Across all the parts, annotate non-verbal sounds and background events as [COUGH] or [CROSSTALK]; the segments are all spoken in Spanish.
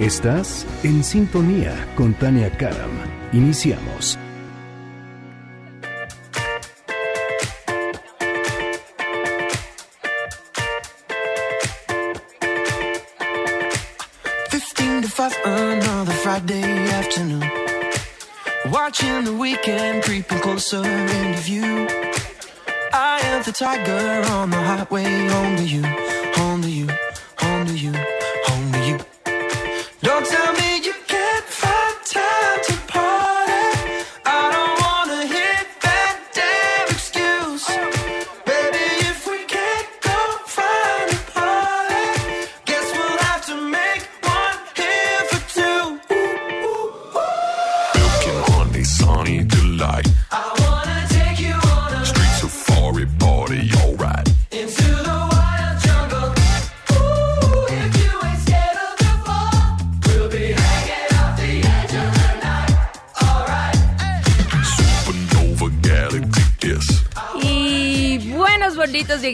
Estás en sintonía con Tania Karam. Iniciamos. Fifteen to five, another Friday afternoon. Watching the weekend creeping closer into view. I am the tiger on the highway, home to you, home to you,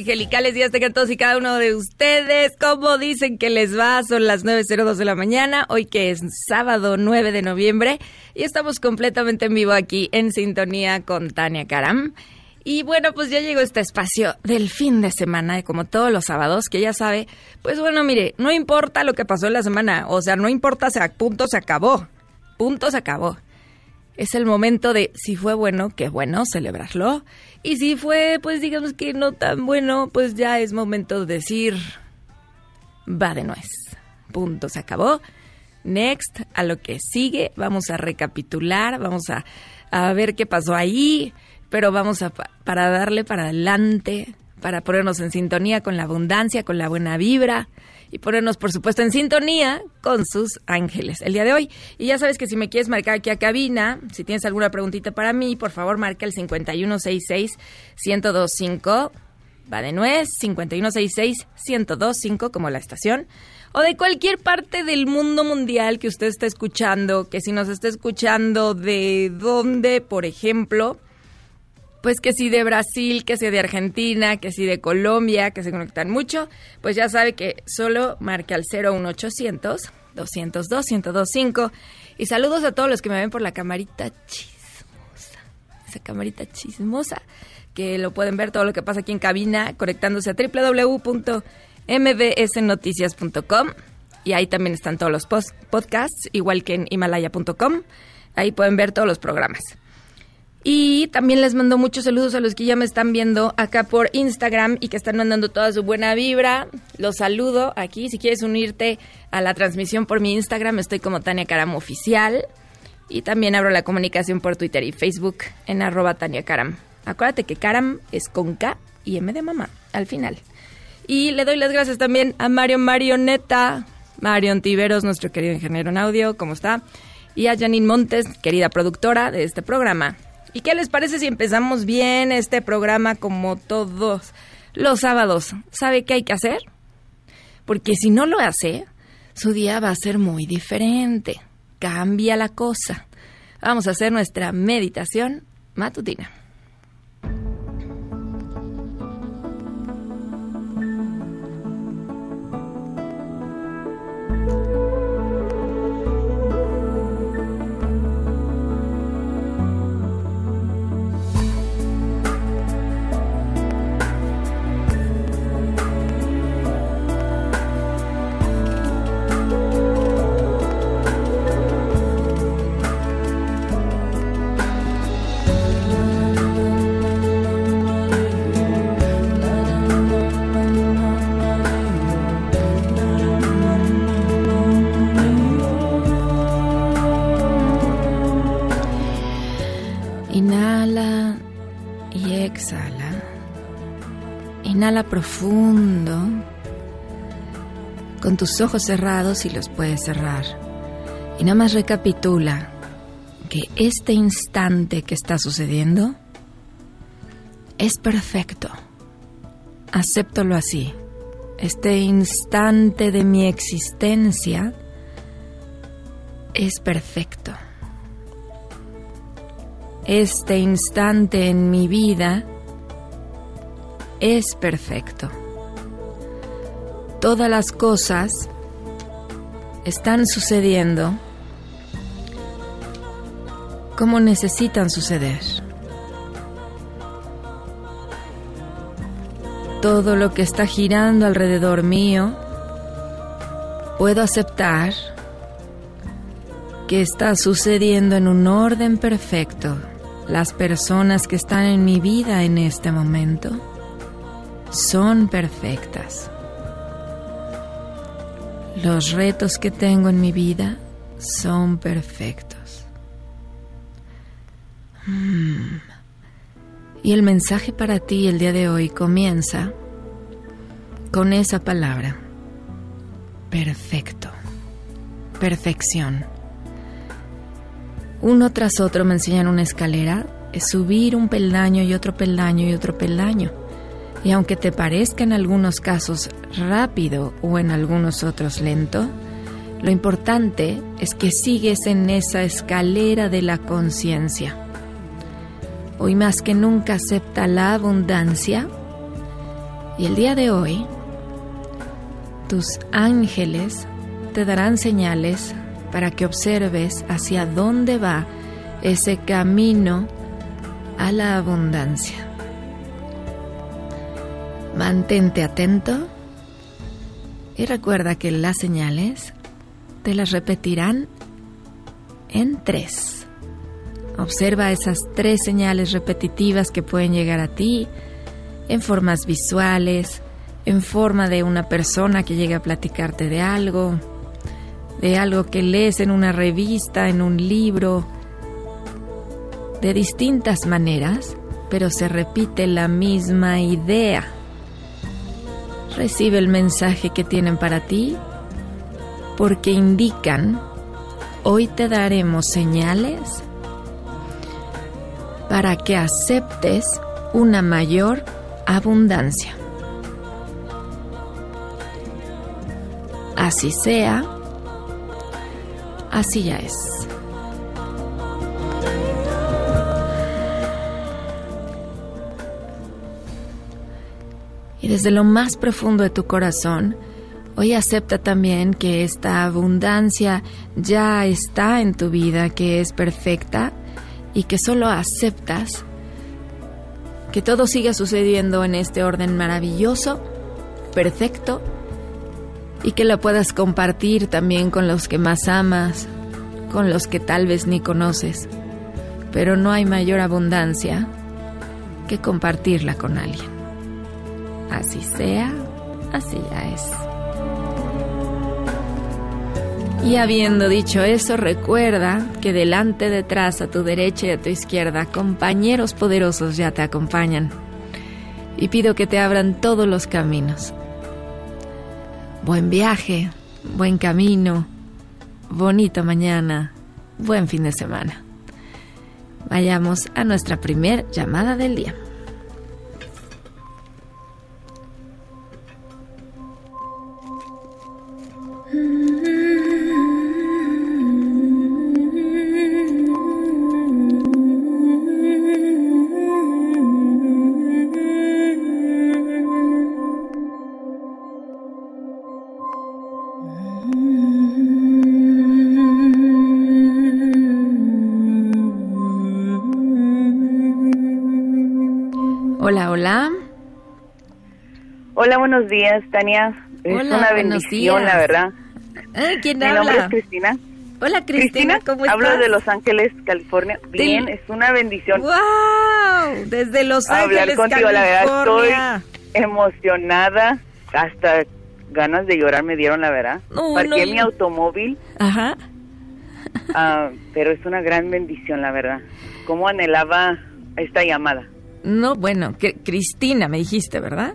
angelicales días tengan todos y cada uno de ustedes. ¿Cómo dicen que les va? Son las 9.02 de la mañana, hoy que es sábado 9 de noviembre y estamos completamente en vivo aquí en sintonía con Tania Karam. Y bueno, pues ya llegó este espacio del fin de semana, como todos los sábados, que ya sabe, pues bueno, mire, no importa lo que pasó en la semana, o sea, no importa, se, punto se acabó, punto se acabó es el momento de si fue bueno, qué bueno, celebrarlo. Y si fue, pues digamos que no tan bueno, pues ya es momento de decir, va de nuez. Punto, se acabó. Next, a lo que sigue, vamos a recapitular, vamos a, a ver qué pasó ahí, pero vamos a, pa- para darle para adelante, para ponernos en sintonía con la abundancia, con la buena vibra y ponernos, por supuesto, en sintonía con sus ángeles el día de hoy. Y ya sabes que si me quieres marcar aquí a cabina, si tienes alguna preguntita para mí, por favor marca el 5166-1025. Va de nuez, 5166-1025 como la estación. O de cualquier parte del mundo mundial que usted esté escuchando, que si nos está escuchando de dónde, por ejemplo, pues que si de Brasil, que si de Argentina, que si de Colombia, que se conectan mucho, pues ya sabe que solo marque al 01800 202 1025 y saludos a todos los que me ven por la camarita chismosa. Esa camarita chismosa que lo pueden ver todo lo que pasa aquí en cabina conectándose a www.mbsnoticias.com y ahí también están todos los podcasts, igual que en himalaya.com. Ahí pueden ver todos los programas. Y también les mando muchos saludos a los que ya me están viendo acá por Instagram y que están mandando toda su buena vibra. Los saludo aquí. Si quieres unirte a la transmisión por mi Instagram, estoy como Tania Karam Oficial. Y también abro la comunicación por Twitter y Facebook en arroba Tania Karam. Acuérdate que Karam es con K y M de mamá al final. Y le doy las gracias también a Mario Marioneta, Marion Tiveros, nuestro querido ingeniero en audio, ¿cómo está? Y a Janine Montes, querida productora de este programa. ¿Y qué les parece si empezamos bien este programa como todos los sábados? ¿Sabe qué hay que hacer? Porque si no lo hace, su día va a ser muy diferente. Cambia la cosa. Vamos a hacer nuestra meditación matutina. Y exhala. Inhala profundo. Con tus ojos cerrados y los puedes cerrar. Y nada más recapitula. que este instante que está sucediendo es perfecto. Acéptalo así. Este instante de mi existencia es perfecto. Este instante en mi vida es perfecto. Todas las cosas están sucediendo como necesitan suceder. Todo lo que está girando alrededor mío, puedo aceptar que está sucediendo en un orden perfecto. Las personas que están en mi vida en este momento son perfectas. Los retos que tengo en mi vida son perfectos. Mm. Y el mensaje para ti el día de hoy comienza con esa palabra. Perfecto. Perfección. Uno tras otro me enseñan una escalera, es subir un peldaño y otro peldaño y otro peldaño. Y aunque te parezca en algunos casos rápido o en algunos otros lento, lo importante es que sigues en esa escalera de la conciencia. Hoy más que nunca acepta la abundancia y el día de hoy tus ángeles te darán señales para que observes hacia dónde va ese camino a la abundancia. Mantente atento y recuerda que las señales te las repetirán en tres. Observa esas tres señales repetitivas que pueden llegar a ti en formas visuales, en forma de una persona que llega a platicarte de algo, de algo que lees en una revista, en un libro, de distintas maneras, pero se repite la misma idea. Recibe el mensaje que tienen para ti porque indican, hoy te daremos señales para que aceptes una mayor abundancia. Así sea, así ya es. Y desde lo más profundo de tu corazón, hoy acepta también que esta abundancia ya está en tu vida, que es perfecta y que solo aceptas que todo siga sucediendo en este orden maravilloso, perfecto, y que lo puedas compartir también con los que más amas, con los que tal vez ni conoces. Pero no hay mayor abundancia que compartirla con alguien. Así sea, así ya es. Y habiendo dicho eso, recuerda que delante, detrás, a tu derecha y a tu izquierda, compañeros poderosos ya te acompañan. Y pido que te abran todos los caminos. Buen viaje, buen camino, bonita mañana, buen fin de semana. Vayamos a nuestra primer llamada del día. Hola, hola. Hola, buenos días, Tania. Es una bendición, días. la verdad. Eh, ¿Quién Mi nombre es? Cristina. Hola, Cristina, ¿cómo estás? Hablo de Los Ángeles, California. Bien, Del- es una bendición ¡Wow! Desde Los hablar Ángeles, contigo. La verdad, California. estoy emocionada. Hasta ganas de llorar me dieron, la verdad. No, Parqué no, mi automóvil, Ajá. ah, pero es una gran bendición, la verdad. ¿Cómo anhelaba esta llamada? No, bueno, Cri- Cristina me dijiste, ¿verdad?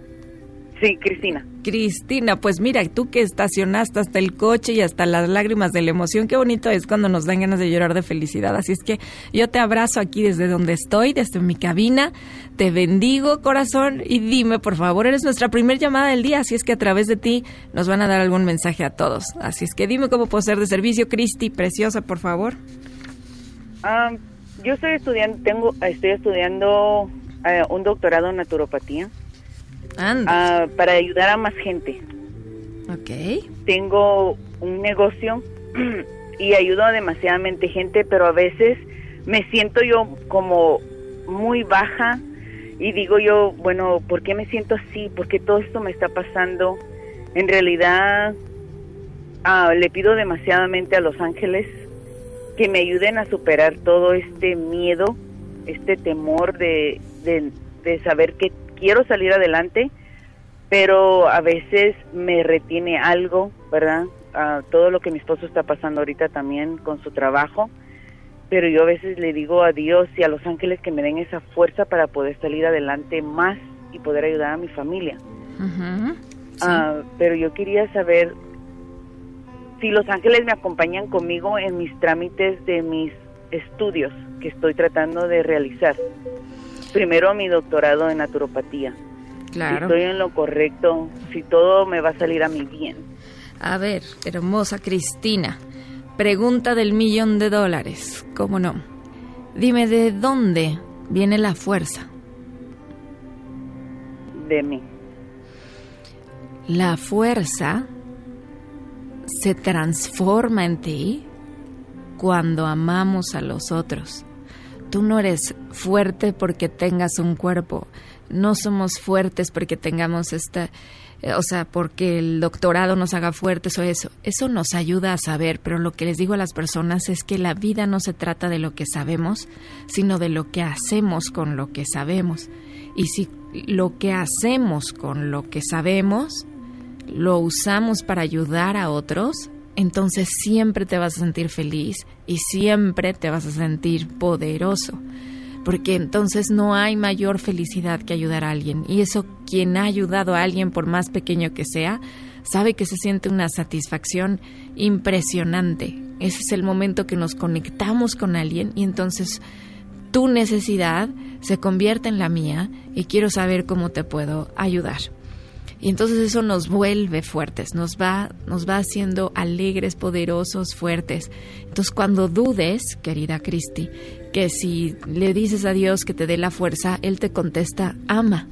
Sí, Cristina. Cristina, pues mira, tú que estacionaste hasta el coche y hasta las lágrimas de la emoción, qué bonito es cuando nos dan ganas de llorar de felicidad. Así es que yo te abrazo aquí desde donde estoy, desde mi cabina, te bendigo corazón y dime por favor, eres nuestra primer llamada del día, así es que a través de ti nos van a dar algún mensaje a todos. Así es que dime cómo puedo ser de servicio, Cristi, preciosa, por favor. Ah, yo estoy estudiando, tengo, estoy estudiando eh, un doctorado en naturopatía ah, para ayudar a más gente. Ok. Tengo un negocio [CLEARS THROAT] y ayudo a demasiadamente gente, pero a veces me siento yo como muy baja y digo yo, bueno, ¿por qué me siento así? ¿Por qué todo esto me está pasando? En realidad ah, le pido demasiadamente a los ángeles que me ayuden a superar todo este miedo, este temor de, de, de saber que quiero salir adelante, pero a veces me retiene algo, ¿verdad? Ah, todo lo que mi esposo está pasando ahorita también con su trabajo, pero yo a veces le digo a Dios y a los ángeles que me den esa fuerza para poder salir adelante más y poder ayudar a mi familia. Sí. Ah, pero yo quería saber si los ángeles me acompañan conmigo en mis trámites de mis estudios que estoy tratando de realizar. Primero mi doctorado en naturopatía. Si claro. estoy en lo correcto, si todo me va a salir a mi bien. A ver, hermosa Cristina, pregunta del millón de dólares, ¿cómo no? Dime de dónde viene la fuerza. De mí. La fuerza se transforma en ti cuando amamos a los otros. Tú no eres fuerte porque tengas un cuerpo. No somos fuertes porque tengamos esta, eh, o sea, porque el doctorado nos haga fuertes o eso. Eso nos ayuda a saber, pero lo que les digo a las personas es que la vida no se trata de lo que sabemos, sino de lo que hacemos con lo que sabemos. Y si lo que hacemos con lo que sabemos lo usamos para ayudar a otros, entonces siempre te vas a sentir feliz y siempre te vas a sentir poderoso. Porque entonces no hay mayor felicidad que ayudar a alguien. Y eso quien ha ayudado a alguien, por más pequeño que sea, sabe que se siente una satisfacción impresionante. Ese es el momento que nos conectamos con alguien y entonces tu necesidad se convierte en la mía y quiero saber cómo te puedo ayudar. Y entonces eso nos vuelve fuertes, nos va, nos va haciendo alegres, poderosos, fuertes. Entonces cuando dudes, querida Cristi, que si le dices a Dios que te dé la fuerza, Él te contesta, ama.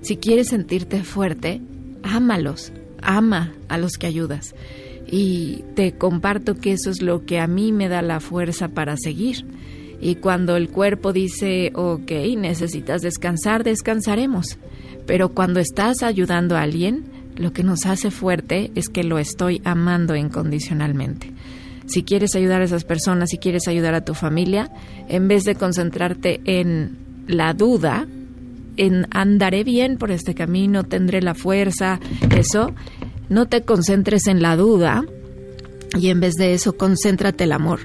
Si quieres sentirte fuerte, ámalos, ama a los que ayudas. Y te comparto que eso es lo que a mí me da la fuerza para seguir. Y cuando el cuerpo dice, ok, necesitas descansar, descansaremos. Pero cuando estás ayudando a alguien, lo que nos hace fuerte es que lo estoy amando incondicionalmente. Si quieres ayudar a esas personas, si quieres ayudar a tu familia, en vez de concentrarte en la duda, en andaré bien por este camino, tendré la fuerza, eso, no te concentres en la duda y en vez de eso, concéntrate el amor.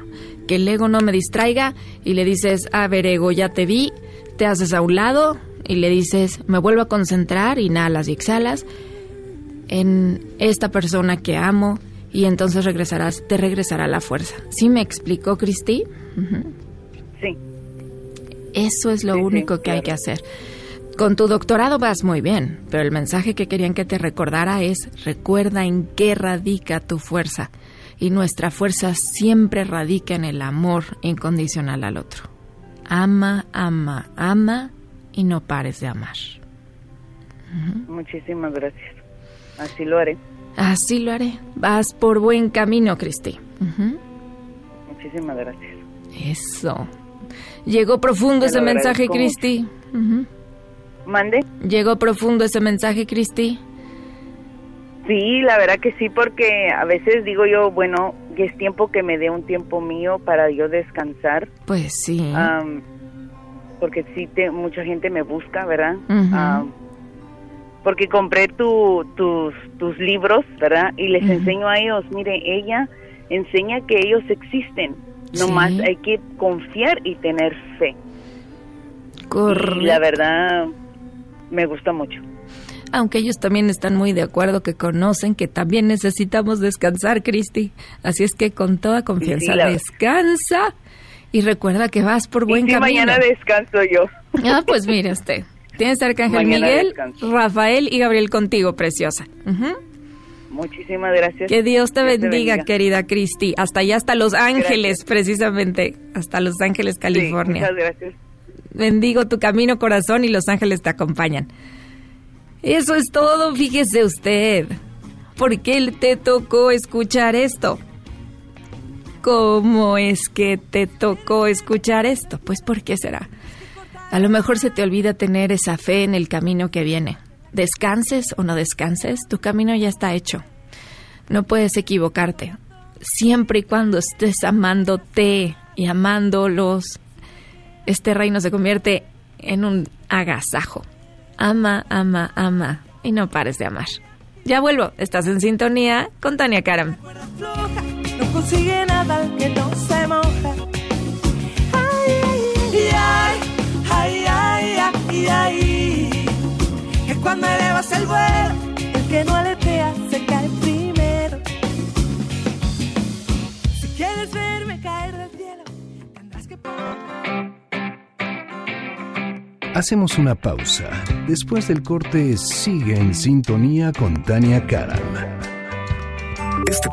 Que el ego no me distraiga y le dices, a ver, ego, ya te vi, te haces a un lado y le dices, me vuelvo a concentrar, inhalas y exhalas en esta persona que amo y entonces regresarás, te regresará la fuerza. ¿Sí me explicó, Cristi? Sí. Eso es lo Sí, sí, único que hay que hacer. Con tu doctorado vas muy bien, pero el mensaje que querían que te recordara es, recuerda en qué radica tu fuerza. Y nuestra fuerza siempre radica en el amor incondicional al otro. Ama, ama, ama y no pares de amar. Muchísimas gracias. Así lo haré. Así lo haré. Vas por buen camino, Cristi. Muchísimas gracias. Eso. Llegó profundo ese mensaje, Cristi. Mande. Llegó profundo ese mensaje, Cristi. Sí, la verdad que sí, porque a veces digo yo, bueno, es tiempo que me dé un tiempo mío para yo descansar, Pues sí. am, porque sí, te, mucha gente me busca, ¿verdad? Am, porque compré tu, tus, tus libros, ¿verdad? Y les enseño a ellos, mire, ella enseña que ellos existen, Sí. nomás hay que confiar y tener fe. Correcto. Y la verdad, me gusta mucho. Aunque ellos también están muy de acuerdo que conocen que también necesitamos descansar, Cristi. Así es que con toda confianza Sí, la- descansa y recuerda que vas por buen y camino. mañana descanso yo. [LAUGHS] Ah, pues mire usted. Tienes Arcángel Mañana Miguel, descanso. Rafael y Gabriel contigo, preciosa. Muchísimas gracias. Que Dios te Dios bendiga, querida Cristi. Hasta allá, hasta Los Ángeles, Gracias. precisamente. Hasta Los Ángeles, Sí, California. muchas gracias. Bendigo tu camino, corazón, y Los Ángeles te acompañan. Eso es todo, fíjese usted. ¿Por qué te tocó escuchar esto? ¿Cómo es que te tocó escuchar esto? Pues ¿por qué será? A lo mejor se te olvida tener esa fe en el camino que viene. Descanses o no descanses, tu camino ya está hecho. No puedes equivocarte. Siempre y cuando estés amándote y amándolos, este reino se convierte en un agasajo. Ama, ama, ama y no pares de amar. Ya vuelvo, estás en sintonía con Tania Karam. Consigue nada que no se moja. Ay, ay, ay, ay, ay, ay. Que cuando elevas el vuelo, el que no aletea se cae primero. Si quieres verme caer del cielo, tendrás que Hacemos una pausa. Después del corte, sigue en sintonía con Tania Karam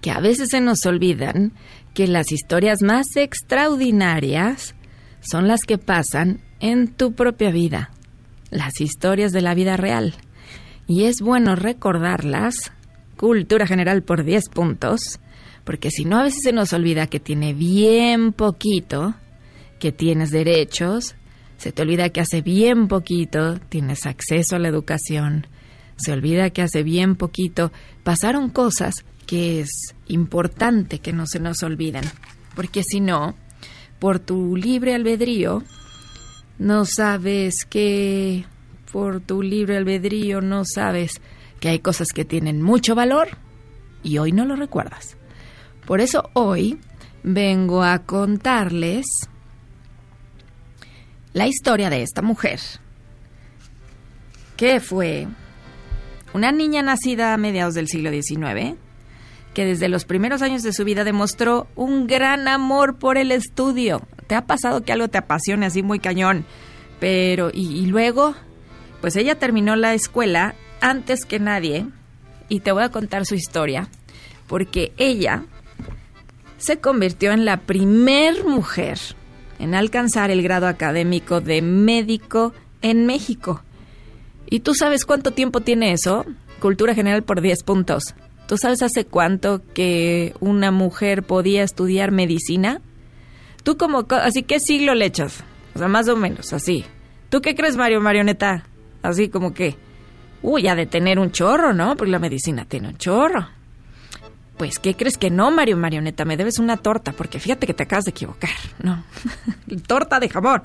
Que a veces se nos olvidan que las historias más extraordinarias son las que pasan en tu propia vida. Las historias de la vida real. Y es bueno recordarlas. Cultura general por 10 puntos. Porque si no, a veces se nos olvida que tiene bien poquito, que tienes derechos, se te olvida que hace bien poquito tienes acceso a la educación, se olvida que hace bien poquito pasaron cosas que es importante que no se nos olviden, porque si no, por tu libre albedrío, no sabes que por tu libre albedrío no sabes que hay cosas que tienen mucho valor y hoy no lo recuerdas. Por eso hoy vengo a contarles la historia de esta mujer, que fue una niña nacida a mediados del siglo XIX, que desde los primeros años de su vida demostró un gran amor por el estudio. ¿Te ha pasado que algo te apasione así muy cañón? Pero, y, y luego, pues ella terminó la escuela antes que nadie, y te voy a contar su historia, porque ella se convirtió en la primer mujer en alcanzar el grado académico de médico en México. ¿Y tú sabes cuánto tiempo tiene eso? Cultura general por 10 puntos. ¿Tú sabes hace cuánto que una mujer podía estudiar medicina? ¿Tú como, co- así qué siglo le echas? O sea, más o menos, así. ¿Tú qué crees, Mario Marioneta? Así como que, uy, ya de tener un chorro, ¿no? Porque la medicina tiene un chorro. Pues, ¿qué crees que no, Mario Marioneta? Me debes una torta, porque fíjate que te acabas de equivocar, ¿no? [LAUGHS] torta de jamón.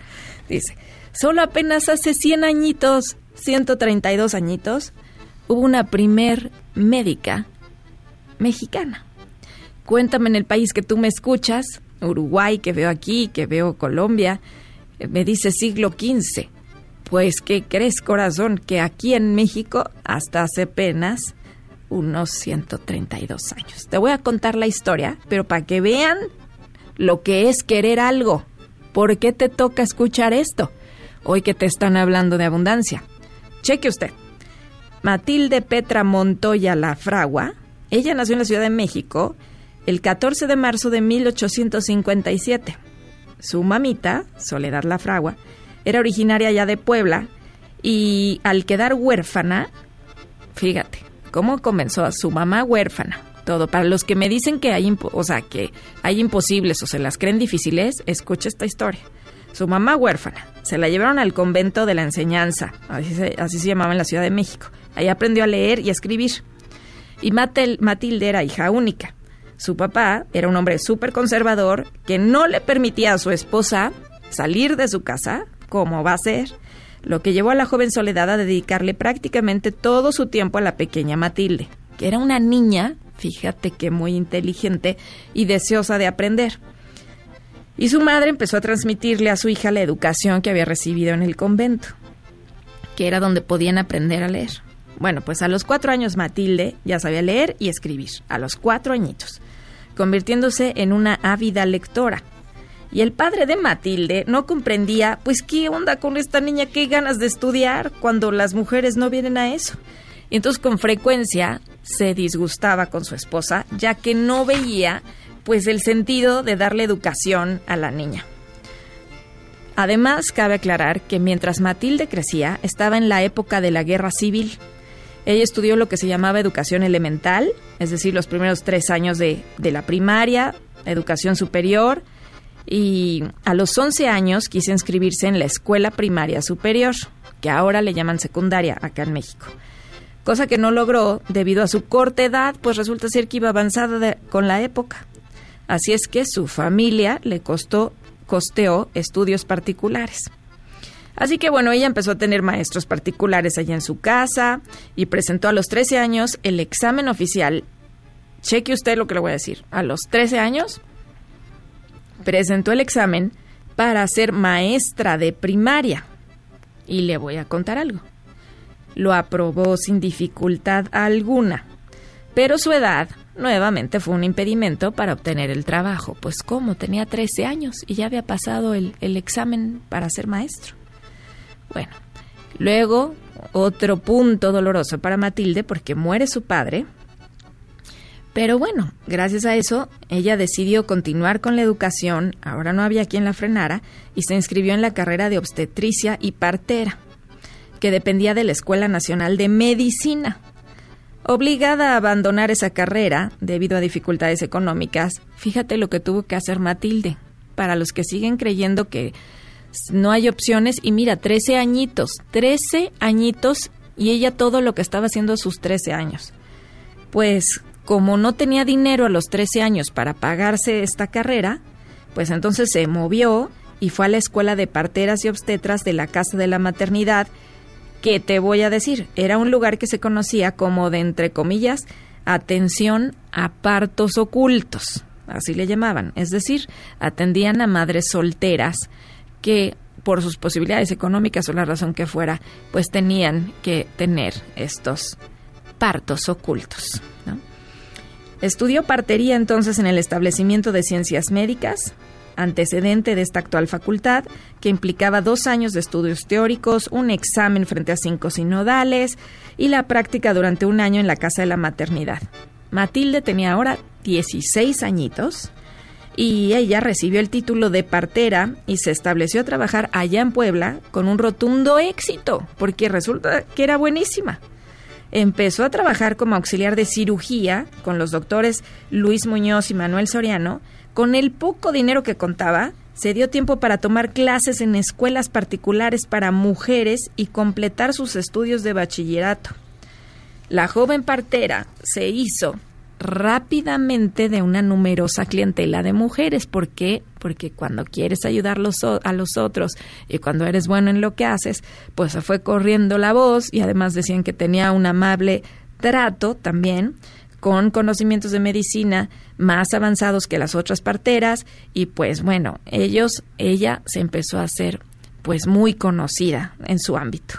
Dice, solo apenas hace 100 añitos, 132 añitos, hubo una primer médica mexicana. Cuéntame en el país que tú me escuchas, Uruguay, que veo aquí, que veo Colombia, eh, me dice siglo XV. Pues, ¿qué crees, corazón? Que aquí en México, hasta hace apenas unos 132 años. Te voy a contar la historia, pero para que vean lo que es querer algo. ¿Por qué te toca escuchar esto? Hoy que te están hablando de abundancia. Cheque usted. Matilde Petra Montoya La Fragua, ella nació en la Ciudad de México el 14 de marzo de 1857. Su mamita, Soledad La Fragua, era originaria ya de Puebla y al quedar huérfana, fíjate, cómo comenzó a su mamá huérfana. Todo para los que me dicen que hay, o sea, que hay imposibles o se las creen difíciles, escucha esta historia. Su mamá huérfana, se la llevaron al convento de la enseñanza, así se, llamaba en la Ciudad de México. Ahí aprendió a leer y escribir. Y Matilde era hija única. Su papá era un hombre súper conservador que no le permitía a su esposa salir de su casa, como va a ser, lo que llevó a la joven Soledad a dedicarle prácticamente todo su tiempo a la pequeña Matilde, que era una niña, fíjate que muy inteligente y deseosa de aprender. Y su madre empezó a transmitirle a su hija la educación que había recibido en el convento, que era donde podían aprender a leer. Bueno, pues a los cuatro años Matilde ya sabía leer y escribir, a los cuatro añitos convirtiéndose en una ávida lectora. Y el padre de Matilde no comprendía, pues, qué onda con esta niña, qué ganas de estudiar cuando las mujeres no vienen a eso. Y entonces con frecuencia se disgustaba con su esposa, ya que no veía, pues, el sentido de darle educación a la niña. Además, cabe aclarar que mientras Matilde crecía, estaba en la época de la guerra civil ella estudió lo que se llamaba educación elemental, es decir, los primeros tres años de, la primaria, educación superior, y a los 11 años quise inscribirse en la escuela primaria superior, que ahora le llaman secundaria acá en México. Cosa que no logró debido a su corta edad, pues resulta ser que iba avanzada con la época. Así es que su familia le costó, costeó estudios particulares. Así que bueno, ella empezó a tener maestros particulares allá en su casa y presentó a los 13 años el examen oficial. Cheque usted lo que le voy a decir. A los 13 años presentó el examen para ser maestra de primaria. Y le voy a contar algo. Lo aprobó sin dificultad alguna. Pero su edad nuevamente fue un impedimento para obtener el trabajo. Pues ¿cómo? Tenía 13 años y ya había pasado el, el examen para ser maestro. Bueno, luego otro punto doloroso para Matilde porque muere su padre. Pero bueno, gracias a eso, ella decidió continuar con la educación, ahora no había quien la frenara, y se inscribió en la carrera de obstetricia y partera, que dependía de la Escuela Nacional de Medicina. Obligada a abandonar esa carrera debido a dificultades económicas, fíjate lo que tuvo que hacer Matilde. Para los que siguen creyendo que no hay opciones y mira, 13 añitos, 13 añitos y ella todo lo que estaba haciendo a sus 13 años. Pues como no tenía dinero a los 13 años para pagarse esta carrera, pues entonces se movió y fue a la escuela de parteras y obstetras de la Casa de la Maternidad, que te voy a decir, era un lugar que se conocía como de, entre comillas, atención a partos ocultos, así le llamaban, es decir, atendían a madres solteras que por sus posibilidades económicas o la razón que fuera, pues tenían que tener estos partos ocultos. Estudió partería entonces en el establecimiento de ciencias médicas, antecedente de esta actual facultad, que implicaba dos años de estudios teóricos, un examen frente a cinco sinodales y la práctica durante un año en la casa de la maternidad. Matilde tenía ahora 16 añitos y ella recibió el título de partera y se estableció a trabajar allá en Puebla con un rotundo éxito, porque resulta que era buenísima. Empezó a trabajar como auxiliar de cirugía con los doctores Luis Muñoz y Manuel Soriano. Con el poco dinero que contaba, se dio tiempo para tomar clases en escuelas particulares para mujeres y completar sus estudios de bachillerato. La joven partera se hizo rápidamente de una numerosa clientela de mujeres. ¿Por qué? Porque cuando quieres ayudar a los otros y cuando eres bueno en lo que haces, pues se fue corriendo la voz y además decían que tenía un amable trato también con conocimientos de medicina más avanzados que las otras parteras y pues bueno, ellos, ella se empezó a hacer pues muy conocida en su ámbito.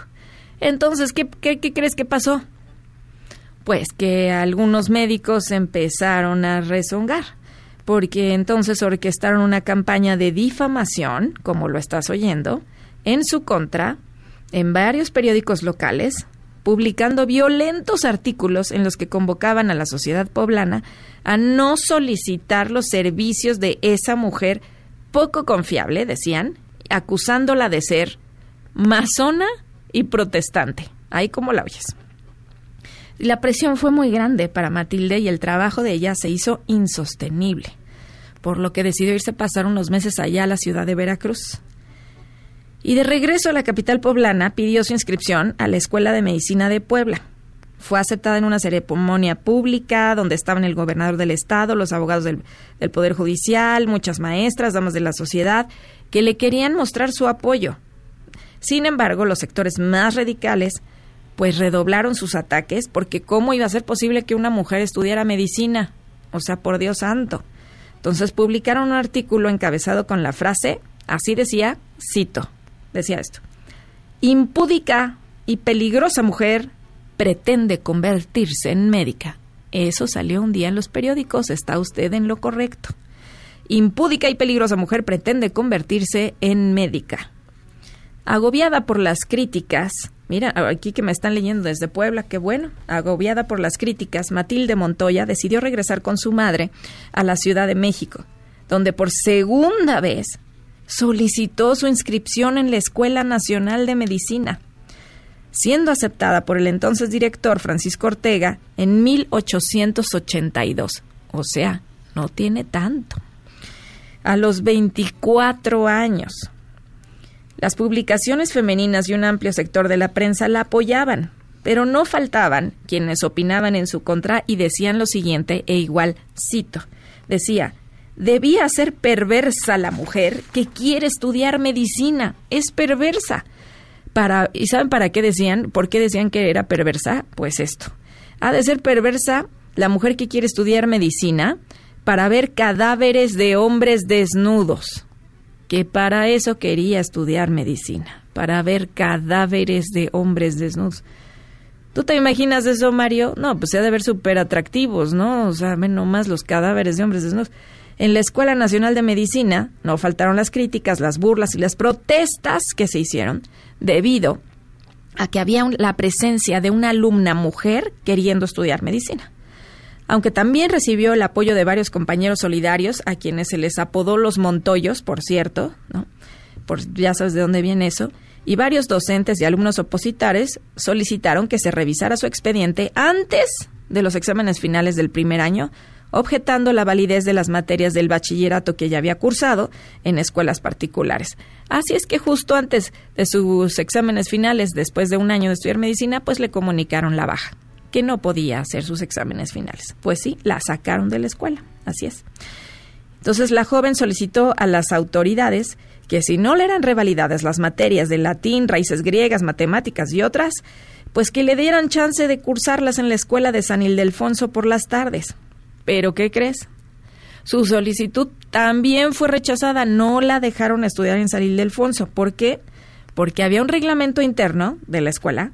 Entonces, ¿qué, qué, qué crees que pasó? Pues que algunos médicos empezaron a rezongar, porque entonces orquestaron una campaña de difamación, como lo estás oyendo, en su contra, en varios periódicos locales, publicando violentos artículos en los que convocaban a la sociedad poblana a no solicitar los servicios de esa mujer poco confiable, decían, acusándola de ser masona y protestante. Ahí como la oyes. La presión fue muy grande para Matilde y el trabajo de ella se hizo insostenible, por lo que decidió irse a pasar unos meses allá a la ciudad de Veracruz. Y de regreso a la capital poblana pidió su inscripción a la Escuela de Medicina de Puebla. Fue aceptada en una ceremonia pública donde estaban el gobernador del estado, los abogados del, del Poder Judicial, muchas maestras, damas de la sociedad, que le querían mostrar su apoyo. Sin embargo, los sectores más radicales pues redoblaron sus ataques porque cómo iba a ser posible que una mujer estudiara medicina, o sea, por Dios santo. Entonces publicaron un artículo encabezado con la frase, así decía, cito, decía esto, impúdica y peligrosa mujer pretende convertirse en médica. Eso salió un día en los periódicos, está usted en lo correcto. Impúdica y peligrosa mujer pretende convertirse en médica. Agobiada por las críticas, mira, aquí que me están leyendo desde Puebla, qué bueno, agobiada por las críticas, Matilde Montoya decidió regresar con su madre a la Ciudad de México, donde por segunda vez solicitó su inscripción en la Escuela Nacional de Medicina, siendo aceptada por el entonces director Francisco Ortega en 1882. O sea, no tiene tanto. A los 24 años. Las publicaciones femeninas y un amplio sector de la prensa la apoyaban, pero no faltaban quienes opinaban en su contra y decían lo siguiente, e igual cito, decía, debía ser perversa la mujer que quiere estudiar medicina, es perversa. Para, ¿Y saben para qué decían? ¿Por qué decían que era perversa? Pues esto. Ha de ser perversa la mujer que quiere estudiar medicina para ver cadáveres de hombres desnudos que para eso quería estudiar medicina, para ver cadáveres de hombres desnudos. ¿Tú te imaginas eso, Mario? No, pues se ha de ver súper atractivos, ¿no? O sea, ven nomás los cadáveres de hombres desnudos. En la Escuela Nacional de Medicina no faltaron las críticas, las burlas y las protestas que se hicieron debido a que había la presencia de una alumna mujer queriendo estudiar medicina aunque también recibió el apoyo de varios compañeros solidarios, a quienes se les apodó los Montoyos, por cierto, ¿no? Por, ya sabes de dónde viene eso, y varios docentes y alumnos opositores solicitaron que se revisara su expediente antes de los exámenes finales del primer año, objetando la validez de las materias del bachillerato que ya había cursado en escuelas particulares. Así es que justo antes de sus exámenes finales, después de un año de estudiar medicina, pues le comunicaron la baja que no podía hacer sus exámenes finales. Pues sí, la sacaron de la escuela, así es. Entonces la joven solicitó a las autoridades que si no le eran revalidadas las materias de latín, raíces griegas, matemáticas y otras, pues que le dieran chance de cursarlas en la escuela de San Ildefonso por las tardes. Pero ¿qué crees? Su solicitud también fue rechazada, no la dejaron estudiar en San Ildefonso. ¿Por qué? Porque había un reglamento interno de la escuela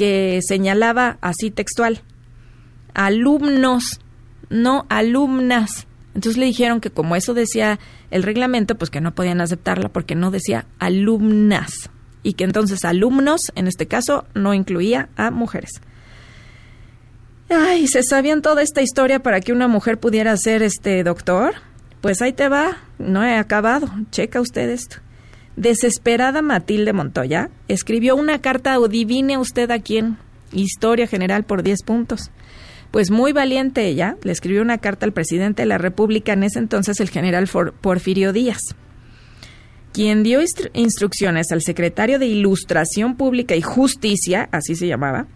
que señalaba así textual, alumnos, no alumnas. Entonces le dijeron que como eso decía el reglamento, pues que no podían aceptarla porque no decía alumnas y que entonces alumnos, en este caso, no incluía a mujeres. Ay, ¿se sabían toda esta historia para que una mujer pudiera ser este doctor? Pues ahí te va, no he acabado, checa usted esto. Desesperada Matilde Montoya escribió una carta o divine usted a quién. Historia general por 10 puntos. Pues muy valiente ella, le escribió una carta al presidente de la República en ese entonces, el general Porfirio Díaz, quien dio instrucciones al secretario de Ilustración Pública y Justicia, así se llamaba,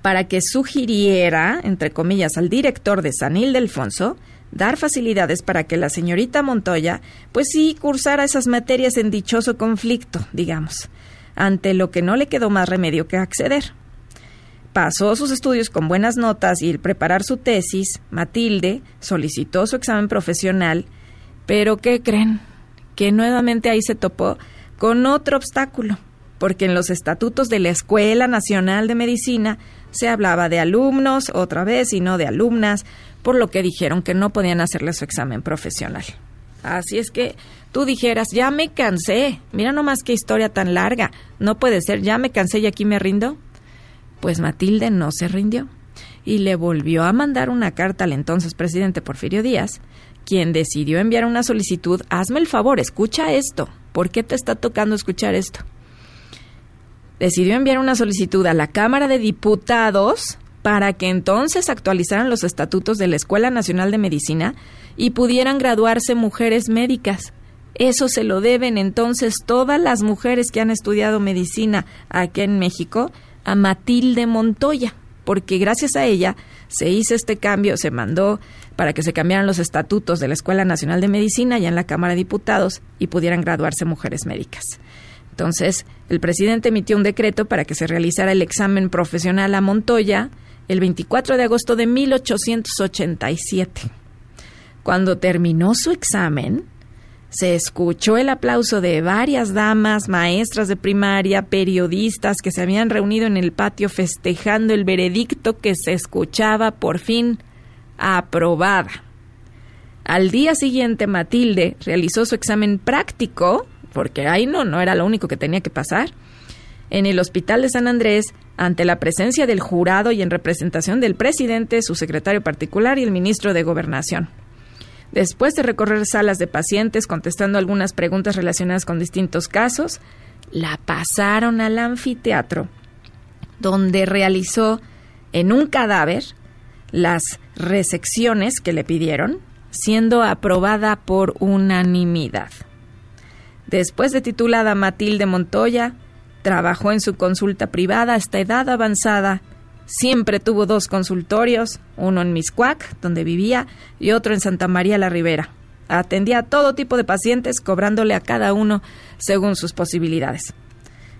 para que sugiriera, entre comillas, al director de San Ildefonso dar facilidades para que la señorita Montoya, pues sí, cursara esas materias en dichoso conflicto, digamos, ante lo que no le quedó más remedio que acceder. Pasó sus estudios con buenas notas y al preparar su tesis, Matilde solicitó su examen profesional, pero ¿qué creen? Que nuevamente ahí se topó con otro obstáculo, porque en los estatutos de la Escuela Nacional de Medicina se hablaba de alumnos otra vez y no de alumnas, por lo que dijeron que no podían hacerle su examen profesional. Así es que tú dijeras, ya me cansé, mira nomás qué historia tan larga, no puede ser, ya me cansé y aquí me rindo. Pues Matilde no se rindió y le volvió a mandar una carta al entonces presidente Porfirio Díaz, quien decidió enviar una solicitud, hazme el favor, escucha esto, ¿por qué te está tocando escuchar esto? Decidió enviar una solicitud a la Cámara de Diputados para que entonces actualizaran los estatutos de la Escuela Nacional de Medicina y pudieran graduarse mujeres médicas. Eso se lo deben entonces todas las mujeres que han estudiado medicina aquí en México a Matilde Montoya, porque gracias a ella se hizo este cambio, se mandó para que se cambiaran los estatutos de la Escuela Nacional de Medicina ya en la Cámara de Diputados y pudieran graduarse mujeres médicas. Entonces, el presidente emitió un decreto para que se realizara el examen profesional a Montoya el 24 de agosto de 1887. Cuando terminó su examen, se escuchó el aplauso de varias damas, maestras de primaria, periodistas que se habían reunido en el patio festejando el veredicto que se escuchaba por fin aprobada. Al día siguiente, Matilde realizó su examen práctico, porque ahí no, no era lo único que tenía que pasar, en el Hospital de San Andrés, ante la presencia del jurado y en representación del presidente, su secretario particular y el ministro de Gobernación. Después de recorrer salas de pacientes contestando algunas preguntas relacionadas con distintos casos, la pasaron al anfiteatro, donde realizó en un cadáver las resecciones que le pidieron, siendo aprobada por unanimidad. Después de titulada Matilde Montoya, trabajó en su consulta privada hasta edad avanzada Siempre tuvo dos consultorios, uno en Miscuac, donde vivía, y otro en Santa María la Ribera. Atendía a todo tipo de pacientes, cobrándole a cada uno según sus posibilidades.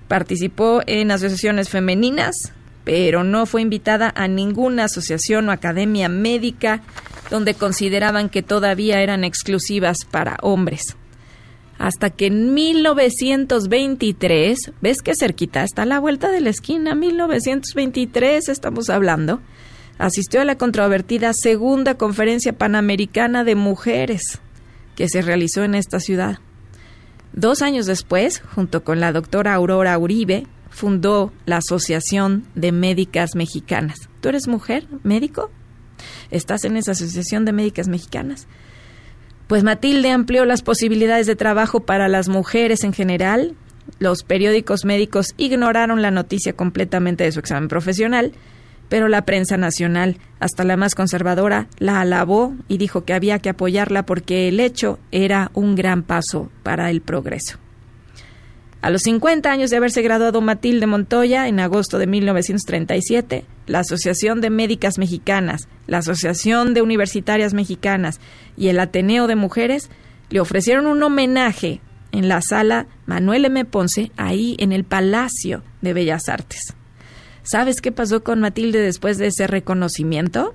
Participó en asociaciones femeninas, pero no fue invitada a ninguna asociación o academia médica donde consideraban que todavía eran exclusivas para hombres hasta que en 1923, ves que cerquita está la vuelta de la esquina, 1923 estamos hablando, asistió a la controvertida Segunda Conferencia Panamericana de Mujeres que se realizó en esta ciudad. Dos años después, junto con la doctora Aurora Uribe, fundó la Asociación de Médicas Mexicanas. ¿Tú eres mujer, médico? ¿Estás en esa Asociación de Médicas Mexicanas? Pues Matilde amplió las posibilidades de trabajo para las mujeres en general. Los periódicos médicos ignoraron la noticia completamente de su examen profesional, pero la prensa nacional, hasta la más conservadora, la alabó y dijo que había que apoyarla porque el hecho era un gran paso para el progreso. A los 50 años de haberse graduado Matilde Montoya en agosto de 1937, la Asociación de Médicas Mexicanas, la Asociación de Universitarias Mexicanas y el Ateneo de Mujeres le ofrecieron un homenaje en la sala Manuel M. Ponce, ahí en el Palacio de Bellas Artes. ¿Sabes qué pasó con Matilde después de ese reconocimiento?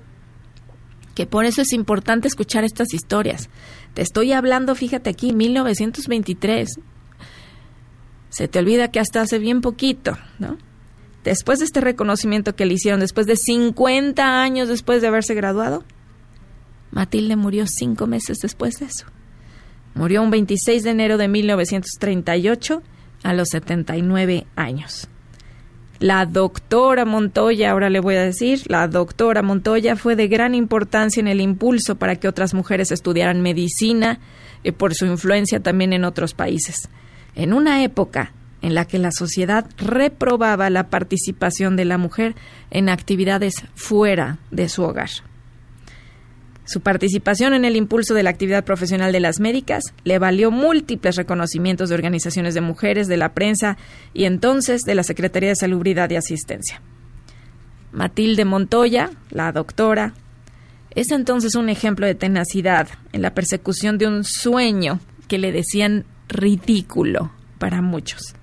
Que por eso es importante escuchar estas historias. Te estoy hablando, fíjate aquí, 1923. Se te olvida que hasta hace bien poquito, ¿no? Después de este reconocimiento que le hicieron, después de 50 años después de haberse graduado, Matilde murió cinco meses después de eso. Murió un 26 de enero de 1938 a los 79 años. La doctora Montoya, ahora le voy a decir, la doctora Montoya fue de gran importancia en el impulso para que otras mujeres estudiaran medicina y por su influencia también en otros países. En una época en la que la sociedad reprobaba la participación de la mujer en actividades fuera de su hogar. Su participación en el impulso de la actividad profesional de las médicas le valió múltiples reconocimientos de organizaciones de mujeres, de la prensa y entonces de la Secretaría de Salubridad y Asistencia. Matilde Montoya, la doctora, es entonces un ejemplo de tenacidad en la persecución de un sueño que le decían ridículo para muchos,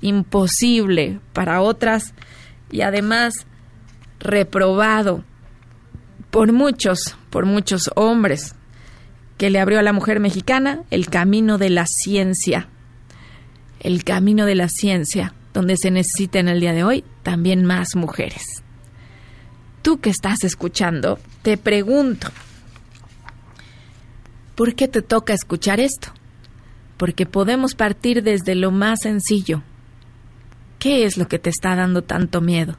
imposible para otras y además reprobado por muchos, por muchos hombres, que le abrió a la mujer mexicana el camino de la ciencia, el camino de la ciencia, donde se necesita en el día de hoy también más mujeres. Tú que estás escuchando, te pregunto, ¿Por qué te toca escuchar esto? Porque podemos partir desde lo más sencillo. ¿Qué es lo que te está dando tanto miedo?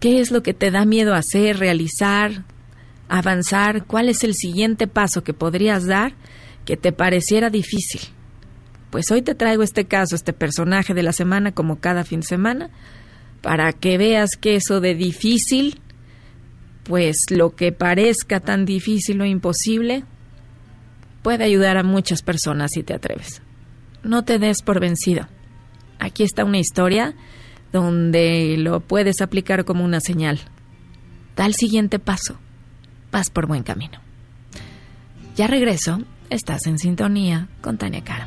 ¿Qué es lo que te da miedo hacer, realizar, avanzar? ¿Cuál es el siguiente paso que podrías dar que te pareciera difícil? Pues hoy te traigo este caso, este personaje de la semana, como cada fin de semana, para que veas que eso de difícil, pues lo que parezca tan difícil o imposible, puede ayudar a muchas personas si te atreves. No te des por vencido. Aquí está una historia donde lo puedes aplicar como una señal. Da el siguiente paso. Vas por buen camino. Ya regreso. Estás en sintonía con Tania Cara.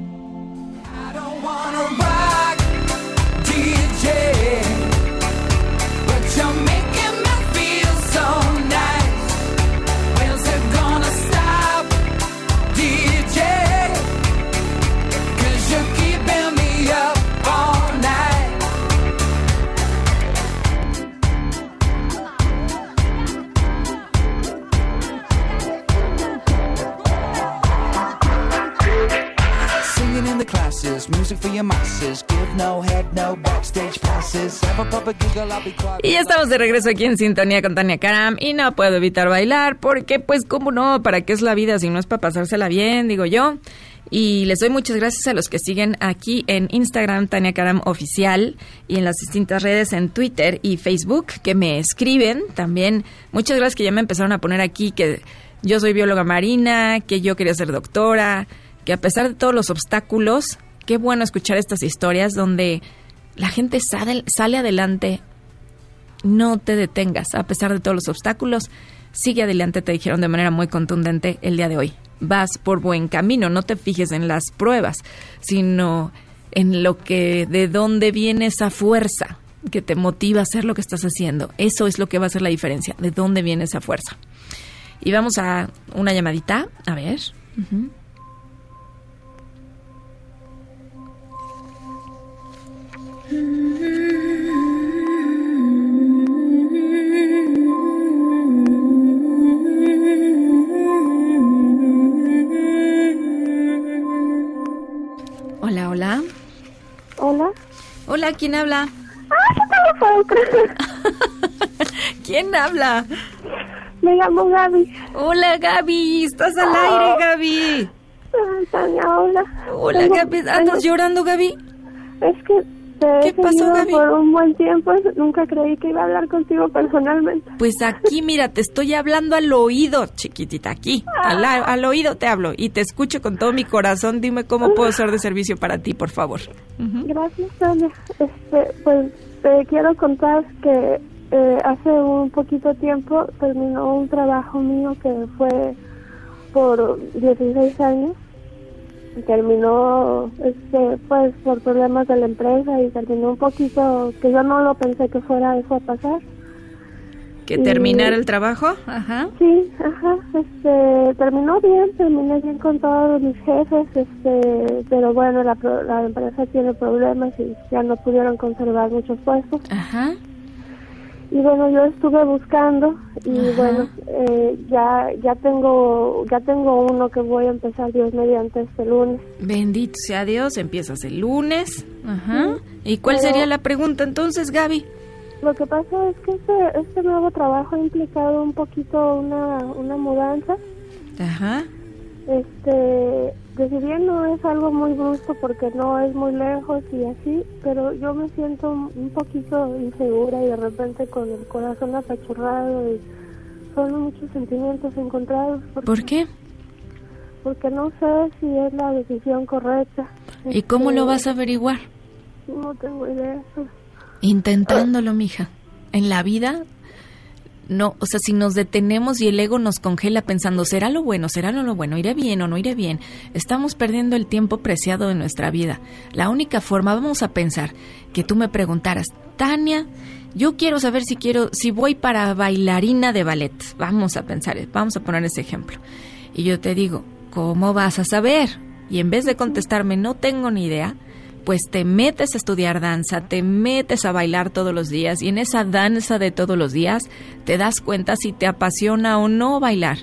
Y ya estamos de regreso aquí en sintonía con Tania Karam y no puedo evitar bailar porque pues cómo no, ¿para qué es la vida si no es para pasársela bien, digo yo? Y les doy muchas gracias a los que siguen aquí en Instagram Tania Karam Oficial y en las distintas redes en Twitter y Facebook que me escriben también. Muchas gracias que ya me empezaron a poner aquí que yo soy bióloga marina, que yo quería ser doctora, que a pesar de todos los obstáculos, qué bueno escuchar estas historias donde la gente sale, adelante no te detengas, a pesar de todos los obstáculos, sigue adelante, te dijeron de manera muy contundente el día de hoy. Vas por buen camino, no te fijes en las pruebas, sino en lo que, de dónde viene esa fuerza que te motiva a hacer lo que estás haciendo. Eso es lo que va a hacer la diferencia, de dónde viene esa fuerza. Y vamos a una llamadita, a ver. Hola, hola. Hola. Hola, ¿quién habla? ¡Ah! [LAUGHS] ¿Quién habla? Me llamo Gaby. Hola, Gaby. Estás al aire, Gaby. Ay, Tania, hola. Hola, Gaby. ¿Andas llorando, Gaby? Es que ¿Qué pasó, Gaby? por un buen tiempo. [LAUGHS] Nunca creí que iba a hablar contigo personalmente. Pues aquí, mira, te estoy hablando al oído, chiquitita, aquí. Al, al oído te hablo y te escucho con todo mi corazón. Dime cómo puedo ser de servicio para ti, por favor. Gracias, Tania. Este, pues te quiero contar que eh, hace un poquito tiempo terminó un trabajo mío que fue por 16 años. Terminó, este, pues, por problemas de la empresa y terminó un poquito que yo no lo pensé que fuera eso a pasar. Que terminara el trabajo. Ajá. Sí, ajá, este, terminó bien, terminé bien con todos mis jefes, este, pero bueno, la, la empresa tiene problemas y ya no pudieron conservar muchos puestos. Ajá. Y bueno, yo estuve buscando y Ajá. bueno, eh, ya ya tengo ya tengo uno que voy a empezar Dios mediante este lunes. Bendito sea Dios, empiezas el lunes. Ajá. ¿Y cuál Pero- sería la pregunta entonces, Gaby? Lo que pasa es que este, este nuevo trabajo ha implicado un poquito una, una mudanza. Ajá. Este, que si bien no es algo muy brusco porque no es muy lejos y así, pero yo me siento un poquito insegura y de repente con el corazón apachurrado y son muchos sentimientos encontrados. Porque, ¿Por qué? Porque no sé si es la decisión correcta. ¿Y cómo lo Este, vas a averiguar? No tengo idea. Intentándolo, mija. En la vida, no, o sea, si nos detenemos y el ego nos congela pensando, ¿será lo bueno? ¿Será lo, lo bueno? ¿Iré bien o no iré bien? Estamos perdiendo el tiempo preciado de nuestra vida. La única forma, vamos a pensar, que tú me preguntaras, Tania, yo quiero saber si quiero, si voy para bailarina de ballet. Vamos a pensar, vamos a poner ese ejemplo. Y yo te digo, ¿cómo vas a saber? Y en vez de contestarme, no tengo ni idea, pues te metes a estudiar danza, te metes a bailar todos los días y en esa danza de todos los días te das cuenta si te apasiona o no bailar.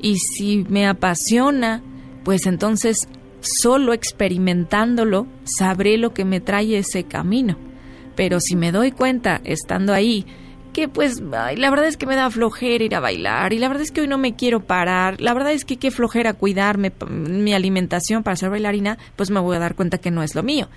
Y si me apasiona, pues entonces solo experimentándolo sabré lo que me trae ese camino. Pero si me doy cuenta estando ahí que pues ay, la verdad es que me da flojera ir a bailar y la verdad es que hoy no me quiero parar, la verdad es que qué flojera cuidarme mi alimentación para ser bailarina, pues me voy a dar cuenta que no es lo mío.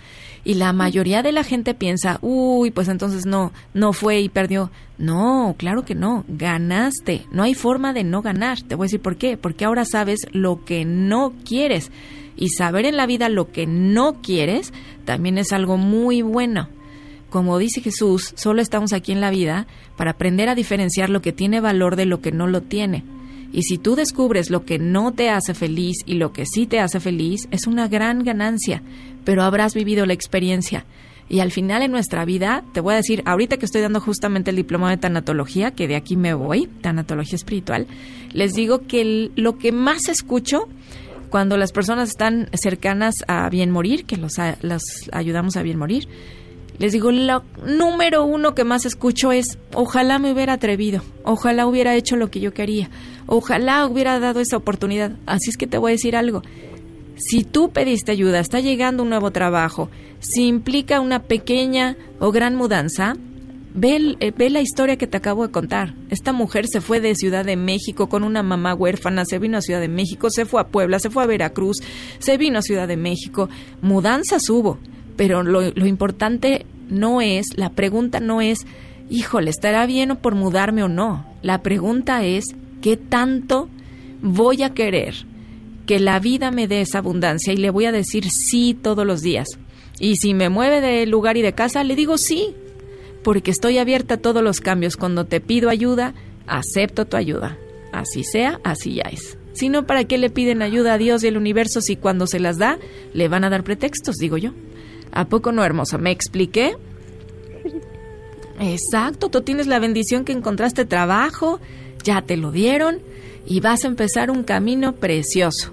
Y la mayoría de la gente piensa, uy, pues entonces no, no fue y perdió. No, claro que no, ganaste. No hay forma de no ganar. Te voy a decir por qué. Porque ahora sabes lo que no quieres. Y saber en la vida lo que no quieres también es algo muy bueno. Como dice Jesús, solo estamos aquí en la vida para aprender a diferenciar lo que tiene valor de lo que no lo tiene. Y si tú descubres lo que no te hace feliz y lo que sí te hace feliz, es una gran ganancia, pero habrás vivido la experiencia. Y al final en nuestra vida, te voy a decir, ahorita que estoy dando justamente el diploma de tanatología, que de aquí me voy, tanatología espiritual, les digo que lo que más escucho cuando las personas están cercanas a bien morir, que los, los ayudamos a bien morir, les digo, lo número uno que más escucho es, ojalá me hubiera atrevido, ojalá hubiera hecho lo que yo quería, ojalá hubiera dado esa oportunidad. Así es que te voy a decir algo. Si tú pediste ayuda, está llegando un nuevo trabajo, si implica una pequeña o gran mudanza, ve, eh, ve la historia que te acabo de contar. Esta mujer se fue de Ciudad de México con una mamá huérfana, se vino a Ciudad de México, se fue a Puebla, se fue a Veracruz, se vino a Ciudad de México. Mudanzas hubo, pero lo, importante no es, la pregunta no es, híjole, ¿estará bien por mudarme o no? La pregunta es, ¿qué tanto voy a querer que la vida me dé esa abundancia y le voy a decir sí todos los días? Y si me mueve de lugar y de casa, le digo sí, porque estoy abierta a todos los cambios. Cuando te pido ayuda, acepto tu ayuda. Así sea, así ya es. Si no, ¿para qué le piden ayuda a Dios y al universo si cuando se las da le van a dar pretextos, digo yo? ¿A poco no, hermosa? ¿Me expliqué? Exacto, tú tienes la bendición que encontraste trabajo, ya te lo dieron y vas a empezar un camino precioso.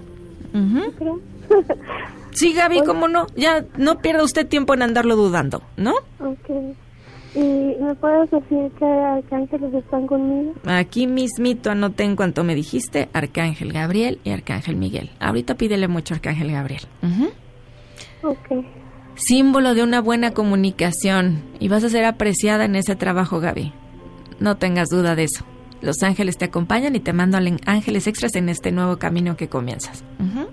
Sí, Gaby, ¿cómo no? Ya no pierda usted tiempo en andarlo dudando, ¿no? Ok. ¿Y me puedes decir qué arcángeles están conmigo? Aquí mismito anoté en cuanto me dijiste Arcángel Gabriel y Arcángel Miguel. Ahorita pídele mucho Arcángel Gabriel. Ujú. Ok. Símbolo de una buena comunicación y vas a ser apreciada en ese trabajo, Gaby. No tengas duda de eso. Los ángeles te acompañan y te mandan ángeles extras en este nuevo camino que comienzas. Ujú.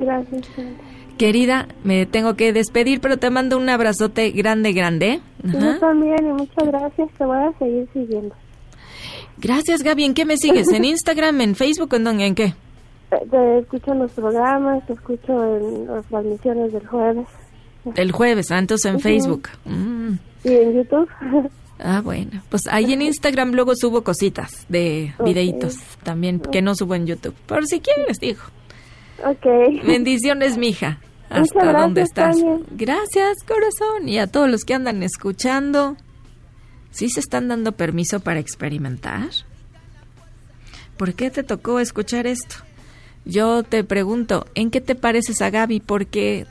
Gracias. Sandra. Querida, me tengo que despedir, pero te mando un abrazote grande, grande. Ajá. Yo también, y muchas gracias. Te voy a seguir siguiendo. Gracias, Gaby. ¿En qué me sigues? ¿En [LAUGHS] Instagram, en Facebook, en, dónde? en qué? Te, te escucho en los programas, te escucho en las transmisiones del jueves. El jueves, entonces en. Facebook. Mm. Y en YouTube. [LAUGHS] Ah, bueno. Pues ahí en Instagram luego subo cositas de videitos también que no subo en YouTube. Por si quieres, digo. ok. Bendiciones, mija. Muchas Hasta gracias, dónde estás. Tania. Gracias, corazón. Y a todos los que andan escuchando. ¿Sí se están dando permiso para experimentar? ¿Por qué te tocó escuchar esto? Yo te pregunto, ¿en qué te pareces a Gaby? Porque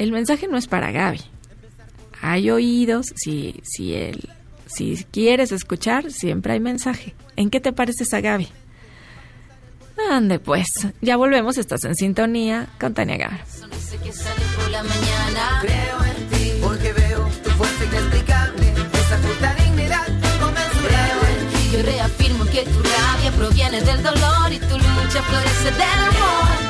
el mensaje no es para Gaby. Hay oídos, si, si, el, si quieres escuchar, siempre hay mensaje. ¿En qué te pareces a Gaby? Ande pues, ya volvemos, estás en sintonía con Tania mañana. Creo en ti porque veo tu fuerza inexplicable. Yo reafirmo que tu rabia proviene del dolor y tu lucha florece del amor.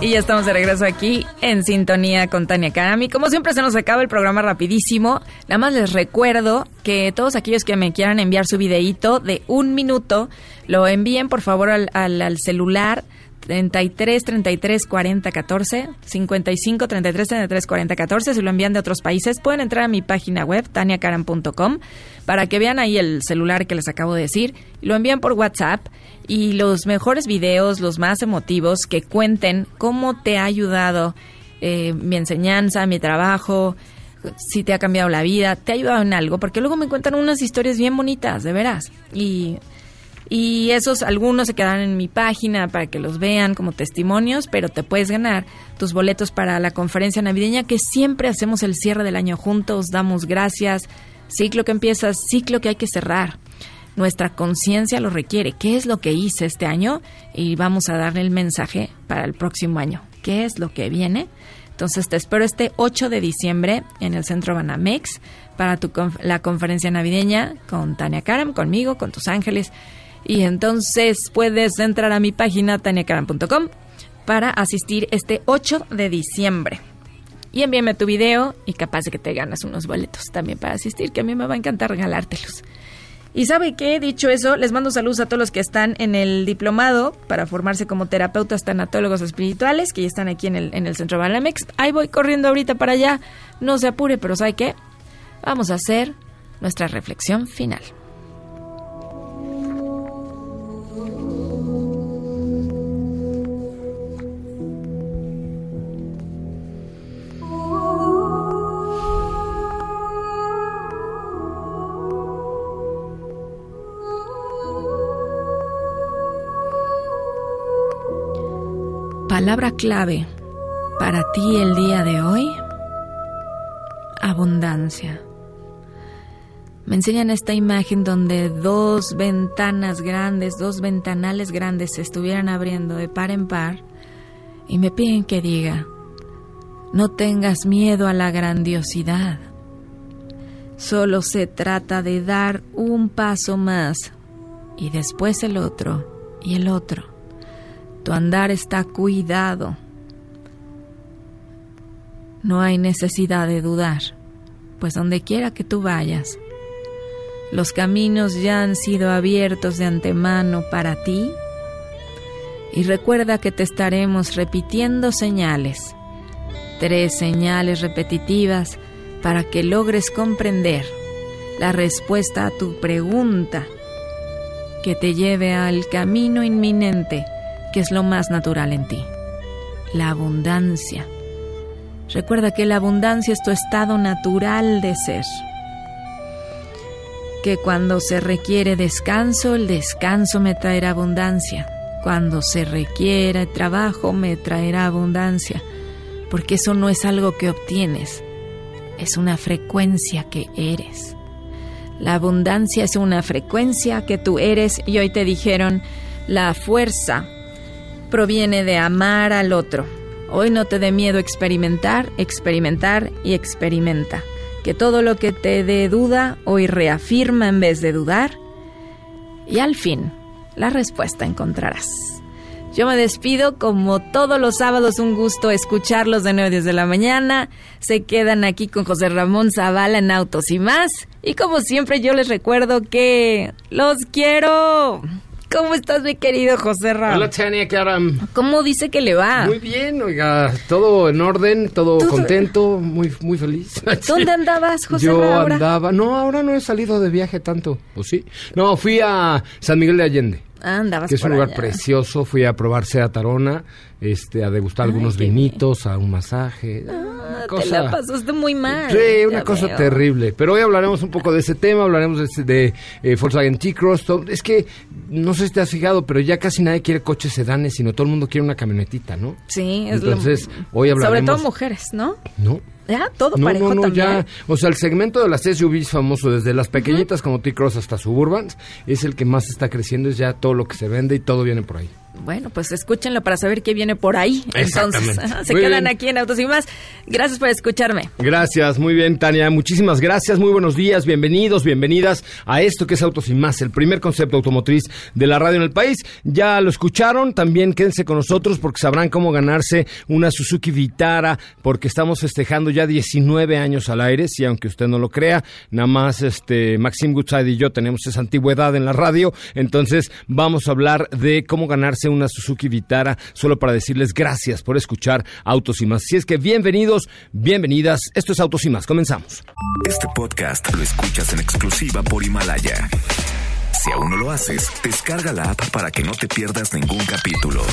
Y ya estamos de regreso aquí en sintonía con Tania Karami. Como siempre se nos acaba el programa rapidísimo. Nada más les recuerdo que todos aquellos que me quieran enviar su videíto de un minuto, lo envíen por favor al, al celular 33 33 40 14, 55 33 33 40 14. Si lo envían de otros países, pueden entrar a mi página web, taniacaram.com, para que vean ahí el celular que les acabo de decir. Lo envían por WhatsApp y los mejores videos, los más emotivos, que cuenten cómo te ha ayudado eh, mi enseñanza, mi trabajo, si te ha cambiado la vida, te ha ayudado en algo, porque luego me cuentan unas historias bien bonitas, de veras. Y y esos algunos se quedan en mi página para que los vean como testimonios, pero te puedes ganar tus boletos para la conferencia navideña que siempre hacemos el cierre del año juntos, damos gracias, ciclo que empieza, ciclo que hay que cerrar. Nuestra conciencia lo requiere. ¿Qué es lo que hice este año? Y vamos a darle el mensaje para el próximo año. ¿Qué es lo que viene? Entonces te espero este 8 de diciembre en el Centro Banamex para tu, la conferencia navideña con Tania Karam, conmigo, con tus ángeles. Y entonces puedes entrar a mi página taniacaram.com para asistir este 8 de diciembre. Y envíame tu video y capaz de que te ganas unos boletos también para asistir, que a mí me va a encantar regalártelos. Y sabe qué, dicho eso, les mando saludos a todos los que están en el diplomado para formarse como terapeutas tanatólogos espirituales, que ya están aquí en el, en el centro Balamex. Ahí voy corriendo ahorita para allá, no se apure, pero ¿sabe qué? Vamos a hacer nuestra reflexión final. Palabra clave para ti el día de hoy, abundancia. Me enseñan esta imagen donde dos ventanas grandes, dos ventanales grandes se estuvieran abriendo de par en par y me piden que diga, no tengas miedo a la grandiosidad. Solo se trata de dar un paso más y después el otro y el otro tu andar está cuidado. No hay necesidad de dudar, pues donde quiera que tú vayas, los caminos ya han sido abiertos de antemano para ti. Y recuerda que te estaremos repitiendo señales, tres señales repetitivas para que logres comprender la respuesta a tu pregunta que te lleve al camino inminente es lo más natural en ti, la abundancia. Recuerda que la abundancia es tu estado natural de ser. Que cuando se requiere descanso, el descanso me traerá abundancia. Cuando se requiere trabajo, me traerá abundancia. Porque eso no es algo que obtienes, es una frecuencia que eres. La abundancia es una frecuencia que tú eres y hoy te dijeron la fuerza proviene de amar al otro. Hoy no te dé miedo experimentar, experimentar y experimenta. Que todo lo que te dé duda, hoy reafirma en vez de dudar. Y al fin, la respuesta encontrarás. Yo me despido como todos los sábados, un gusto escucharlos de 9 desde la mañana. Se quedan aquí con José Ramón Zavala en Autos y más. Y como siempre yo les recuerdo que los quiero. ¿Cómo estás, mi querido José Ram? Hola, Tania Karam. ¿Cómo dice que le va? Muy bien, oiga, todo en orden, todo contento, muy muy feliz. [LAUGHS] ¿Dónde andabas, José Yo Ra, ahora? andaba, no, ahora no he salido de viaje tanto, ¿o sí? No, fui a San Miguel de Allende, andabas que es un lugar allá. precioso, fui a probarse a Tarona, este, a degustar algunos bien. vinitos, a un masaje. una Ah, Te la pasaste muy mal. Sí, una cosa veo. terrible. Pero hoy hablaremos un poco de ese tema, hablaremos de, de eh, Volkswagen T-Cross. Es que, no sé si te has fijado, pero ya casi nadie quiere coches sedanes, sino todo el mundo quiere una camionetita, ¿no? Sí, es lo- Entonces, hoy Sobre hablaremos... todo mujeres, ¿no? No, Ya, todo no, parejo no, no, también. ya. O sea, el segmento de las SUVs famoso, desde las pequeñitas como T-Cross hasta Suburbans, es el que más está creciendo, es ya todo lo que se vende y todo viene por ahí. Bueno, pues escúchenlo para saber qué viene por ahí. Entonces, [LAUGHS] se Muy quedan bien. aquí en Autos y más. Gracias por escucharme. Gracias, muy bien, Tania. Muchísimas gracias, muy buenos días, bienvenidos, bienvenidas a esto que es Autos y Más, el primer concepto automotriz de la radio en el país. Ya lo escucharon, también quédense con nosotros porque sabrán cómo ganarse una Suzuki Vitara, porque estamos festejando ya 19 años al aire, si aunque usted no lo crea, nada más este Maxim Goodside y yo tenemos esa antigüedad en la radio, entonces vamos a hablar de cómo ganarse una Suzuki Vitara, solo para decirles gracias por escuchar Autos y Más. Si es que bienvenidos, bienvenidas, esto es Autos y Más, comenzamos. Este podcast lo escuchas en exclusiva por Himalaya. Si aún no lo haces, descarga la app para que no te pierdas ningún capítulo.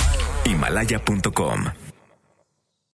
Himalaya.com